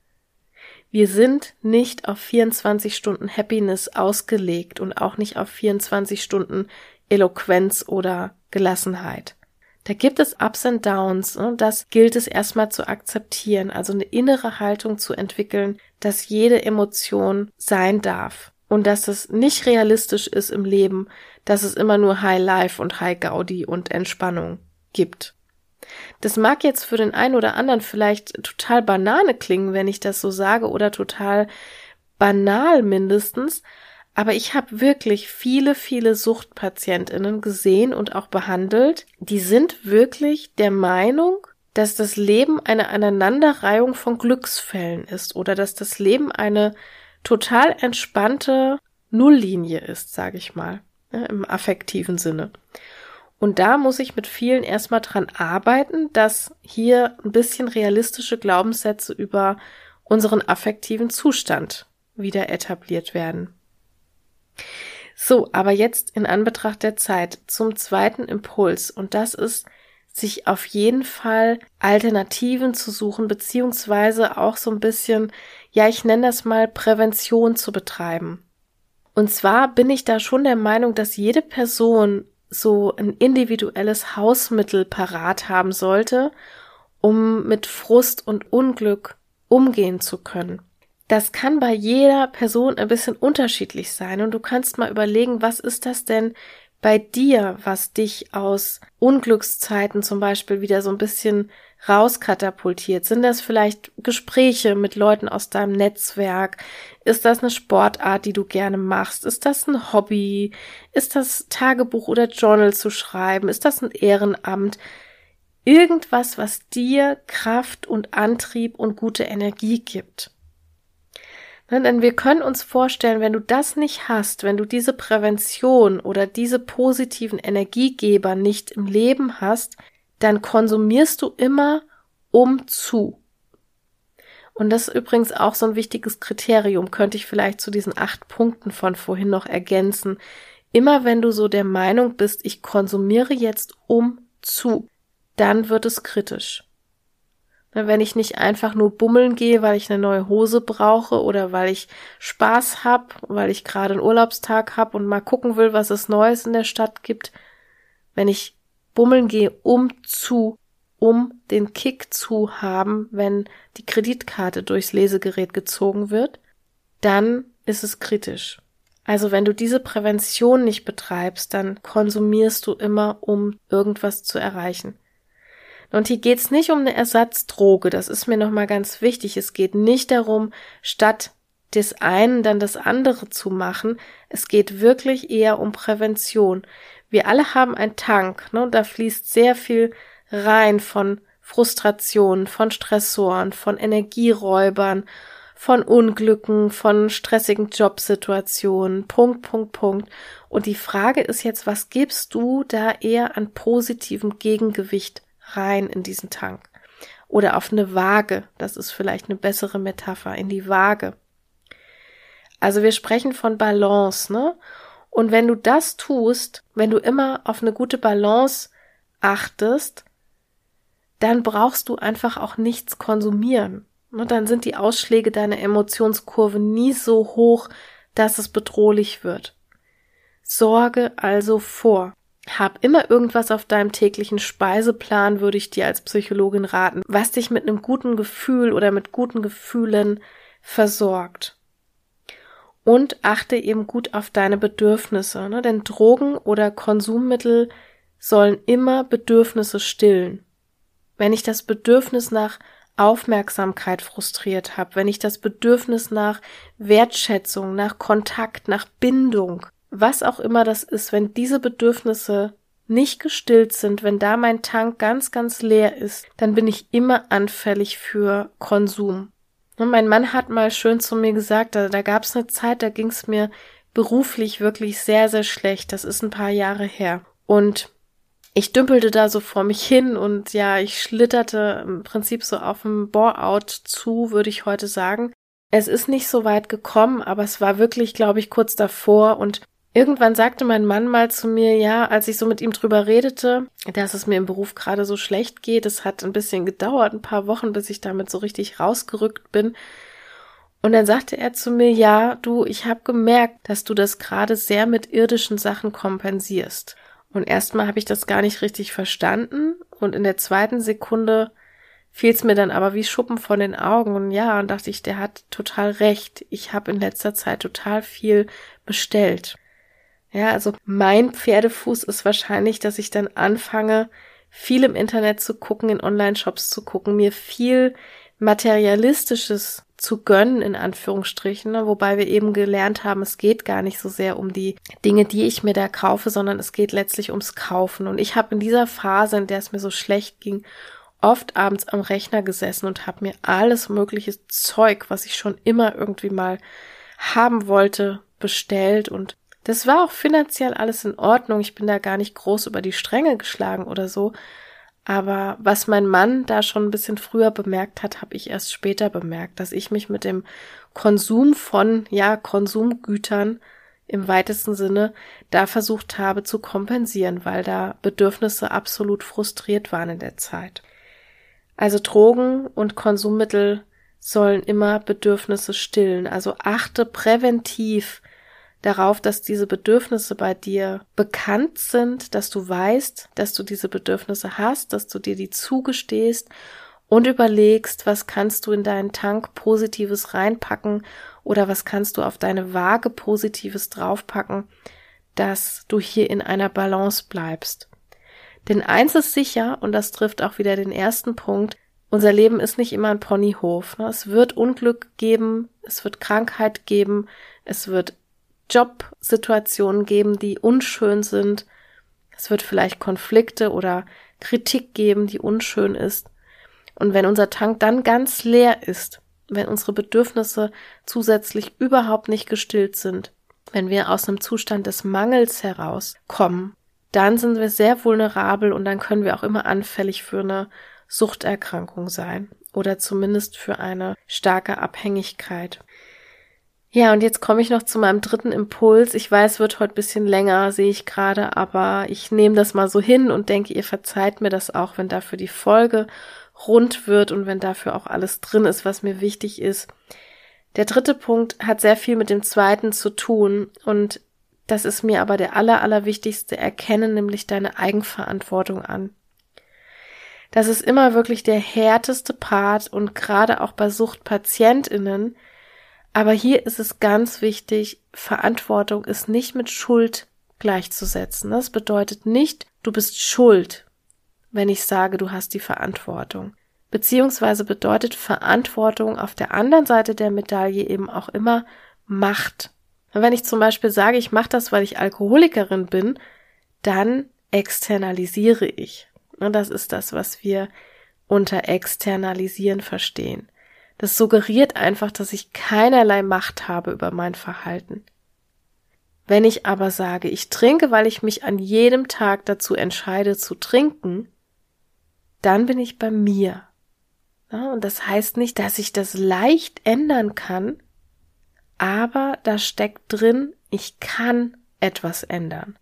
Wir sind nicht auf 24 Stunden Happiness ausgelegt und auch nicht auf 24 Stunden Eloquenz oder Gelassenheit. Da gibt es Ups und Downs und das gilt es erstmal zu akzeptieren, also eine innere Haltung zu entwickeln, dass jede Emotion sein darf und dass es nicht realistisch ist im Leben, dass es immer nur High Life und High Gaudi und Entspannung gibt. Das mag jetzt für den einen oder anderen vielleicht total Banane klingen, wenn ich das so sage, oder total banal mindestens, aber ich habe wirklich viele, viele Suchtpatientinnen gesehen und auch behandelt, die sind wirklich der Meinung, dass das Leben eine Aneinanderreihung von Glücksfällen ist oder dass das Leben eine total entspannte Nulllinie ist, sage ich mal, ja, im affektiven Sinne. Und da muss ich mit vielen erstmal dran arbeiten, dass hier ein bisschen realistische Glaubenssätze über unseren affektiven Zustand wieder etabliert werden. So, aber jetzt in Anbetracht der Zeit zum zweiten Impuls und das ist, sich auf jeden Fall Alternativen zu suchen, beziehungsweise auch so ein bisschen, ja, ich nenne das mal Prävention zu betreiben. Und zwar bin ich da schon der Meinung, dass jede Person so ein individuelles Hausmittel parat haben sollte, um mit Frust und Unglück umgehen zu können. Das kann bei jeder Person ein bisschen unterschiedlich sein und du kannst mal überlegen, was ist das denn bei dir, was dich aus Unglückszeiten zum Beispiel wieder so ein bisschen rauskatapultiert? Sind das vielleicht Gespräche mit Leuten aus deinem Netzwerk? Ist das eine Sportart, die du gerne machst? Ist das ein Hobby? Ist das Tagebuch oder Journal zu schreiben? Ist das ein Ehrenamt? Irgendwas, was dir Kraft und Antrieb und gute Energie gibt. Ne, denn wir können uns vorstellen, wenn du das nicht hast, wenn du diese Prävention oder diese positiven Energiegeber nicht im Leben hast, dann konsumierst du immer um zu. Und das ist übrigens auch so ein wichtiges Kriterium, könnte ich vielleicht zu diesen acht Punkten von vorhin noch ergänzen. Immer wenn du so der Meinung bist, ich konsumiere jetzt um zu, dann wird es kritisch. Ne, wenn ich nicht einfach nur bummeln gehe, weil ich eine neue Hose brauche oder weil ich Spaß hab, weil ich gerade einen Urlaubstag hab und mal gucken will, was es Neues in der Stadt gibt. Wenn ich bummeln gehe, um zu, um den Kick zu haben, wenn die Kreditkarte durchs Lesegerät gezogen wird, dann ist es kritisch. Also wenn du diese Prävention nicht betreibst, dann konsumierst du immer, um irgendwas zu erreichen. Und hier geht's nicht um eine Ersatzdroge, das ist mir nochmal ganz wichtig. Es geht nicht darum, statt des einen dann das andere zu machen. Es geht wirklich eher um Prävention. Wir alle haben einen Tank, ne, da fließt sehr viel rein von Frustrationen, von Stressoren, von Energieräubern, von Unglücken, von stressigen Jobsituationen, Punkt, Punkt, Punkt. Und die Frage ist jetzt, was gibst du da eher an positivem Gegengewicht rein in diesen Tank. Oder auf eine Waage, das ist vielleicht eine bessere Metapher, in die Waage. Also wir sprechen von Balance, ne? Und wenn du das tust, wenn du immer auf eine gute Balance achtest, dann brauchst du einfach auch nichts konsumieren. Und ne? dann sind die Ausschläge deiner Emotionskurve nie so hoch, dass es bedrohlich wird. Sorge also vor. Hab immer irgendwas auf deinem täglichen Speiseplan, würde ich dir als Psychologin raten, was dich mit einem guten Gefühl oder mit guten Gefühlen versorgt. Und achte eben gut auf deine Bedürfnisse, ne? denn Drogen oder Konsummittel sollen immer Bedürfnisse stillen. Wenn ich das Bedürfnis nach Aufmerksamkeit frustriert habe, wenn ich das Bedürfnis nach Wertschätzung, nach Kontakt, nach Bindung was auch immer das ist, wenn diese Bedürfnisse nicht gestillt sind, wenn da mein Tank ganz, ganz leer ist, dann bin ich immer anfällig für Konsum. Und mein Mann hat mal schön zu mir gesagt, da, da gab es eine Zeit, da ging es mir beruflich wirklich sehr, sehr schlecht. Das ist ein paar Jahre her. Und ich dümpelte da so vor mich hin und ja, ich schlitterte im Prinzip so auf dem Bore-out zu, würde ich heute sagen. Es ist nicht so weit gekommen, aber es war wirklich, glaube ich, kurz davor und Irgendwann sagte mein Mann mal zu mir, ja, als ich so mit ihm drüber redete, dass es mir im Beruf gerade so schlecht geht. Es hat ein bisschen gedauert, ein paar Wochen, bis ich damit so richtig rausgerückt bin. Und dann sagte er zu mir, ja, du, ich habe gemerkt, dass du das gerade sehr mit irdischen Sachen kompensierst. Und erstmal habe ich das gar nicht richtig verstanden und in der zweiten Sekunde fiel es mir dann aber wie Schuppen von den Augen und ja, und dachte ich, der hat total recht. Ich habe in letzter Zeit total viel bestellt. Ja, also mein Pferdefuß ist wahrscheinlich, dass ich dann anfange, viel im Internet zu gucken, in Online-Shops zu gucken, mir viel Materialistisches zu gönnen, in Anführungsstrichen, ne? wobei wir eben gelernt haben, es geht gar nicht so sehr um die Dinge, die ich mir da kaufe, sondern es geht letztlich ums Kaufen. Und ich habe in dieser Phase, in der es mir so schlecht ging, oft abends am Rechner gesessen und habe mir alles mögliche Zeug, was ich schon immer irgendwie mal haben wollte, bestellt und das war auch finanziell alles in Ordnung. Ich bin da gar nicht groß über die Stränge geschlagen oder so. Aber was mein Mann da schon ein bisschen früher bemerkt hat, habe ich erst später bemerkt, dass ich mich mit dem Konsum von, ja, Konsumgütern im weitesten Sinne da versucht habe zu kompensieren, weil da Bedürfnisse absolut frustriert waren in der Zeit. Also Drogen und Konsummittel sollen immer Bedürfnisse stillen. Also achte präventiv darauf, dass diese Bedürfnisse bei dir bekannt sind, dass du weißt, dass du diese Bedürfnisse hast, dass du dir die zugestehst und überlegst, was kannst du in deinen Tank Positives reinpacken oder was kannst du auf deine Waage Positives draufpacken, dass du hier in einer Balance bleibst. Denn eins ist sicher, und das trifft auch wieder den ersten Punkt, unser Leben ist nicht immer ein Ponyhof. Ne? Es wird Unglück geben, es wird Krankheit geben, es wird Jobsituationen geben, die unschön sind. Es wird vielleicht Konflikte oder Kritik geben, die unschön ist. Und wenn unser Tank dann ganz leer ist, wenn unsere Bedürfnisse zusätzlich überhaupt nicht gestillt sind, wenn wir aus einem Zustand des Mangels herauskommen, dann sind wir sehr vulnerabel und dann können wir auch immer anfällig für eine Suchterkrankung sein oder zumindest für eine starke Abhängigkeit. Ja, und jetzt komme ich noch zu meinem dritten Impuls. Ich weiß, wird heute bisschen länger, sehe ich gerade, aber ich nehme das mal so hin und denke, ihr verzeiht mir das auch, wenn dafür die Folge rund wird und wenn dafür auch alles drin ist, was mir wichtig ist. Der dritte Punkt hat sehr viel mit dem zweiten zu tun und das ist mir aber der aller, allerwichtigste. Erkenne nämlich deine Eigenverantwortung an. Das ist immer wirklich der härteste Part und gerade auch bei Suchtpatientinnen, aber hier ist es ganz wichtig, Verantwortung ist nicht mit Schuld gleichzusetzen. Das bedeutet nicht, du bist schuld, wenn ich sage, du hast die Verantwortung. Beziehungsweise bedeutet Verantwortung auf der anderen Seite der Medaille eben auch immer Macht. Wenn ich zum Beispiel sage, ich mache das, weil ich Alkoholikerin bin, dann externalisiere ich. Und das ist das, was wir unter externalisieren verstehen. Das suggeriert einfach, dass ich keinerlei Macht habe über mein Verhalten. Wenn ich aber sage, ich trinke, weil ich mich an jedem Tag dazu entscheide zu trinken, dann bin ich bei mir. Ja, und das heißt nicht, dass ich das leicht ändern kann, aber da steckt drin, ich kann etwas ändern.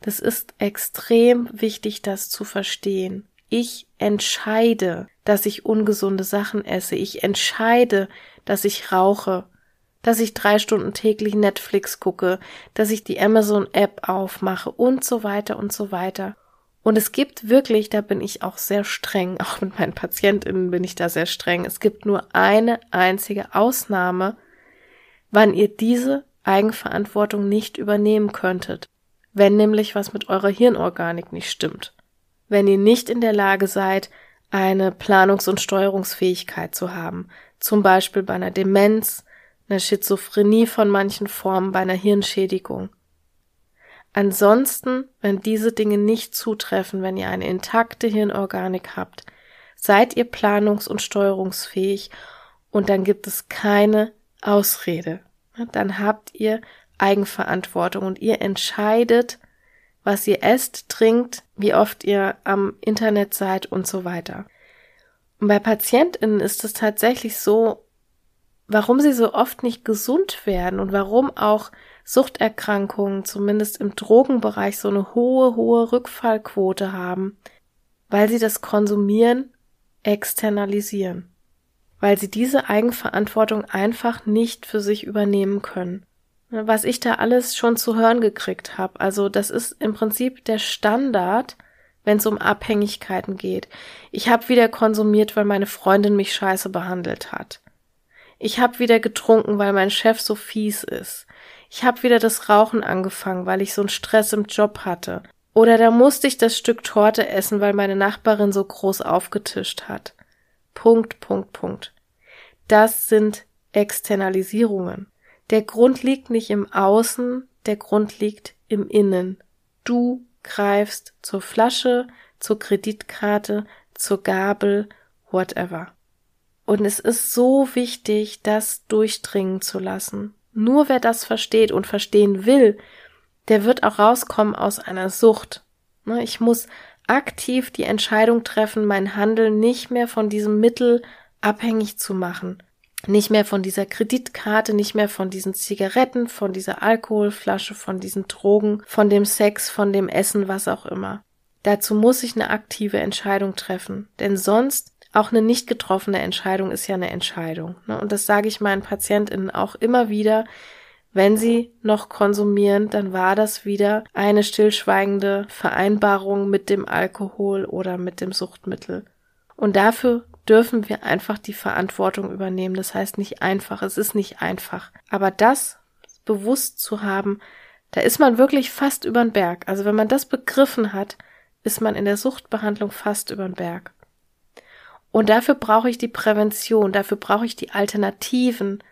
Das ist extrem wichtig, das zu verstehen. Ich entscheide, dass ich ungesunde Sachen esse. Ich entscheide, dass ich rauche, dass ich drei Stunden täglich Netflix gucke, dass ich die Amazon-App aufmache und so weiter und so weiter. Und es gibt wirklich, da bin ich auch sehr streng, auch mit meinen PatientInnen bin ich da sehr streng. Es gibt nur eine einzige Ausnahme, wann ihr diese Eigenverantwortung nicht übernehmen könntet. Wenn nämlich was mit eurer Hirnorganik nicht stimmt wenn ihr nicht in der Lage seid, eine Planungs- und Steuerungsfähigkeit zu haben, zum Beispiel bei einer Demenz, einer Schizophrenie von manchen Formen, bei einer Hirnschädigung. Ansonsten, wenn diese Dinge nicht zutreffen, wenn ihr eine intakte Hirnorganik habt, seid ihr planungs- und steuerungsfähig und dann gibt es keine Ausrede. Dann habt ihr Eigenverantwortung und ihr entscheidet, was ihr esst, trinkt, wie oft ihr am Internet seid und so weiter. Und bei PatientInnen ist es tatsächlich so, warum sie so oft nicht gesund werden und warum auch Suchterkrankungen, zumindest im Drogenbereich, so eine hohe, hohe Rückfallquote haben, weil sie das Konsumieren externalisieren, weil sie diese Eigenverantwortung einfach nicht für sich übernehmen können. Was ich da alles schon zu hören gekriegt habe, also das ist im Prinzip der Standard, wenn es um Abhängigkeiten geht. Ich habe wieder konsumiert, weil meine Freundin mich scheiße behandelt hat. Ich habe wieder getrunken, weil mein Chef so fies ist. Ich habe wieder das Rauchen angefangen, weil ich so einen Stress im Job hatte. Oder da musste ich das Stück Torte essen, weil meine Nachbarin so groß aufgetischt hat. Punkt, Punkt, Punkt. Das sind Externalisierungen. Der Grund liegt nicht im Außen, der Grund liegt im Innen. Du greifst zur Flasche, zur Kreditkarte, zur Gabel, whatever. Und es ist so wichtig, das durchdringen zu lassen. Nur wer das versteht und verstehen will, der wird auch rauskommen aus einer Sucht. Ne, ich muss aktiv die Entscheidung treffen, mein Handeln nicht mehr von diesem Mittel abhängig zu machen. Nicht mehr von dieser Kreditkarte, nicht mehr von diesen Zigaretten, von dieser Alkoholflasche, von diesen Drogen, von dem Sex, von dem Essen, was auch immer. Dazu muss ich eine aktive Entscheidung treffen, denn sonst auch eine nicht getroffene Entscheidung ist ja eine Entscheidung. Ne? Und das sage ich meinen PatientInnen auch immer wieder. Wenn sie noch konsumieren, dann war das wieder eine stillschweigende Vereinbarung mit dem Alkohol oder mit dem Suchtmittel. Und dafür dürfen wir einfach die Verantwortung übernehmen. Das heißt nicht einfach, es ist nicht einfach. Aber das bewusst zu haben, da ist man wirklich fast über den Berg. Also wenn man das begriffen hat, ist man in der Suchtbehandlung fast über den Berg. Und dafür brauche ich die Prävention, dafür brauche ich die Alternativen,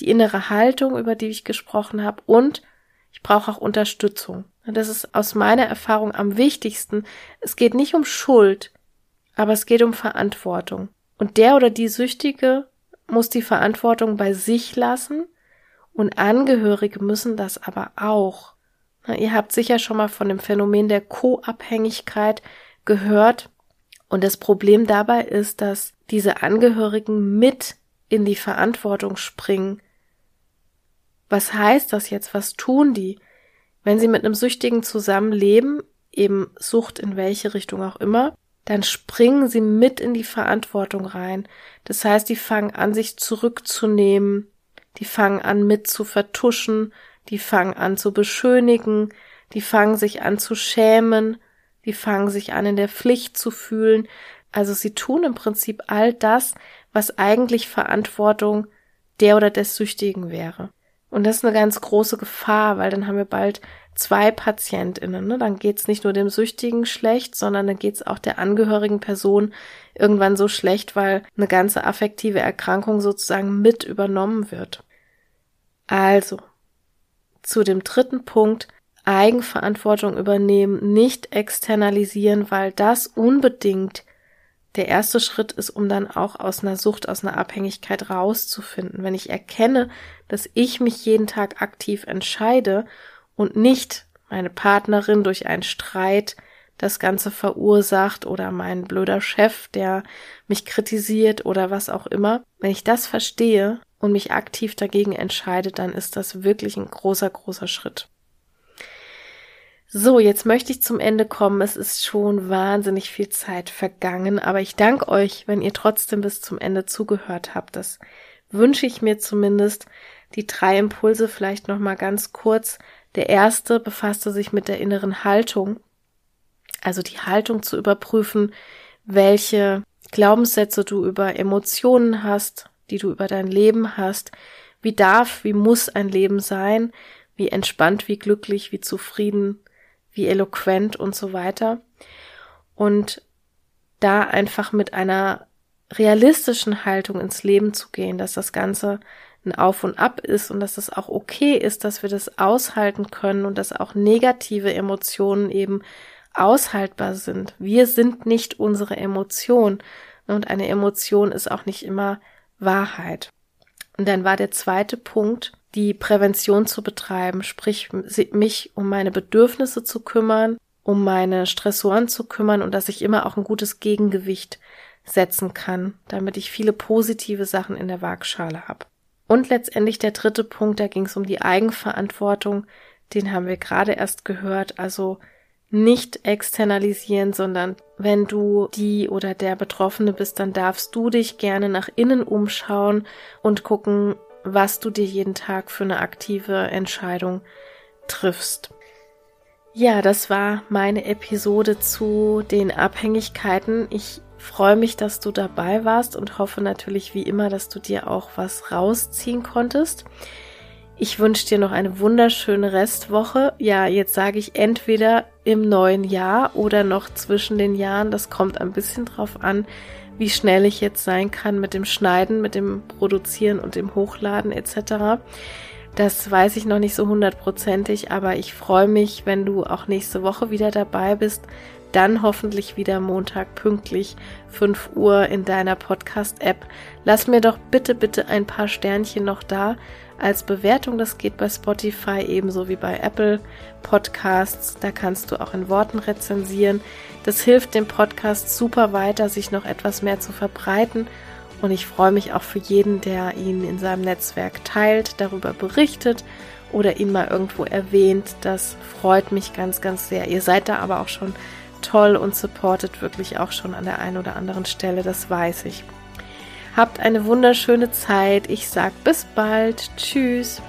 die innere Haltung, über die ich gesprochen habe, und ich brauche auch Unterstützung. Das ist aus meiner Erfahrung am wichtigsten. Es geht nicht um Schuld, aber es geht um Verantwortung. Und der oder die Süchtige muss die Verantwortung bei sich lassen und Angehörige müssen das aber auch. ihr habt sicher schon mal von dem Phänomen der Co-Abhängigkeit gehört. Und das Problem dabei ist, dass diese Angehörigen mit in die Verantwortung springen. Was heißt das jetzt? Was tun die? Wenn sie mit einem Süchtigen zusammenleben, eben Sucht in welche Richtung auch immer, dann springen sie mit in die Verantwortung rein. Das heißt, die fangen an, sich zurückzunehmen, die fangen an, mit zu vertuschen, die fangen an zu beschönigen, die fangen sich an zu schämen, die fangen sich an, in der Pflicht zu fühlen. Also sie tun im Prinzip all das, was eigentlich Verantwortung der oder des Süchtigen wäre. Und das ist eine ganz große Gefahr, weil dann haben wir bald zwei PatientInnen. Ne? Dann geht's nicht nur dem Süchtigen schlecht, sondern dann geht's auch der angehörigen Person irgendwann so schlecht, weil eine ganze affektive Erkrankung sozusagen mit übernommen wird. Also, zu dem dritten Punkt, Eigenverantwortung übernehmen, nicht externalisieren, weil das unbedingt der erste Schritt ist, um dann auch aus einer Sucht, aus einer Abhängigkeit rauszufinden. Wenn ich erkenne, dass ich mich jeden Tag aktiv entscheide und nicht meine Partnerin durch einen Streit das Ganze verursacht oder mein blöder Chef, der mich kritisiert oder was auch immer. Wenn ich das verstehe und mich aktiv dagegen entscheide, dann ist das wirklich ein großer, großer Schritt. So, jetzt möchte ich zum Ende kommen. Es ist schon wahnsinnig viel Zeit vergangen, aber ich danke euch, wenn ihr trotzdem bis zum Ende zugehört habt. Das wünsche ich mir zumindest. Die drei Impulse vielleicht noch mal ganz kurz. Der erste befasste sich mit der inneren Haltung. Also die Haltung zu überprüfen, welche Glaubenssätze du über Emotionen hast, die du über dein Leben hast. Wie darf, wie muss ein Leben sein? Wie entspannt, wie glücklich, wie zufrieden wie eloquent und so weiter. Und da einfach mit einer realistischen Haltung ins Leben zu gehen, dass das Ganze ein Auf und Ab ist und dass es auch okay ist, dass wir das aushalten können und dass auch negative Emotionen eben aushaltbar sind. Wir sind nicht unsere Emotion und eine Emotion ist auch nicht immer Wahrheit. Und dann war der zweite Punkt, die Prävention zu betreiben, sprich mich um meine Bedürfnisse zu kümmern, um meine Stressoren zu kümmern und dass ich immer auch ein gutes Gegengewicht setzen kann, damit ich viele positive Sachen in der Waagschale habe. Und letztendlich der dritte Punkt, da ging es um die Eigenverantwortung, den haben wir gerade erst gehört, also nicht externalisieren, sondern wenn du die oder der Betroffene bist, dann darfst du dich gerne nach innen umschauen und gucken, was du dir jeden Tag für eine aktive Entscheidung triffst. Ja, das war meine Episode zu den Abhängigkeiten. Ich freue mich, dass du dabei warst und hoffe natürlich wie immer, dass du dir auch was rausziehen konntest. Ich wünsche dir noch eine wunderschöne Restwoche. Ja, jetzt sage ich entweder im neuen Jahr oder noch zwischen den Jahren. Das kommt ein bisschen drauf an, wie schnell ich jetzt sein kann mit dem Schneiden, mit dem Produzieren und dem Hochladen etc. Das weiß ich noch nicht so hundertprozentig, aber ich freue mich, wenn du auch nächste Woche wieder dabei bist. Dann hoffentlich wieder Montag pünktlich 5 Uhr in deiner Podcast-App. Lass mir doch bitte, bitte ein paar Sternchen noch da als Bewertung. Das geht bei Spotify ebenso wie bei Apple Podcasts. Da kannst du auch in Worten rezensieren. Das hilft dem Podcast super weiter, sich noch etwas mehr zu verbreiten und ich freue mich auch für jeden, der ihn in seinem Netzwerk teilt, darüber berichtet oder ihn mal irgendwo erwähnt. Das freut mich ganz, ganz sehr. Ihr seid da aber auch schon toll und supportet wirklich auch schon an der einen oder anderen Stelle, das weiß ich. Habt eine wunderschöne Zeit. Ich sag bis bald. Tschüss.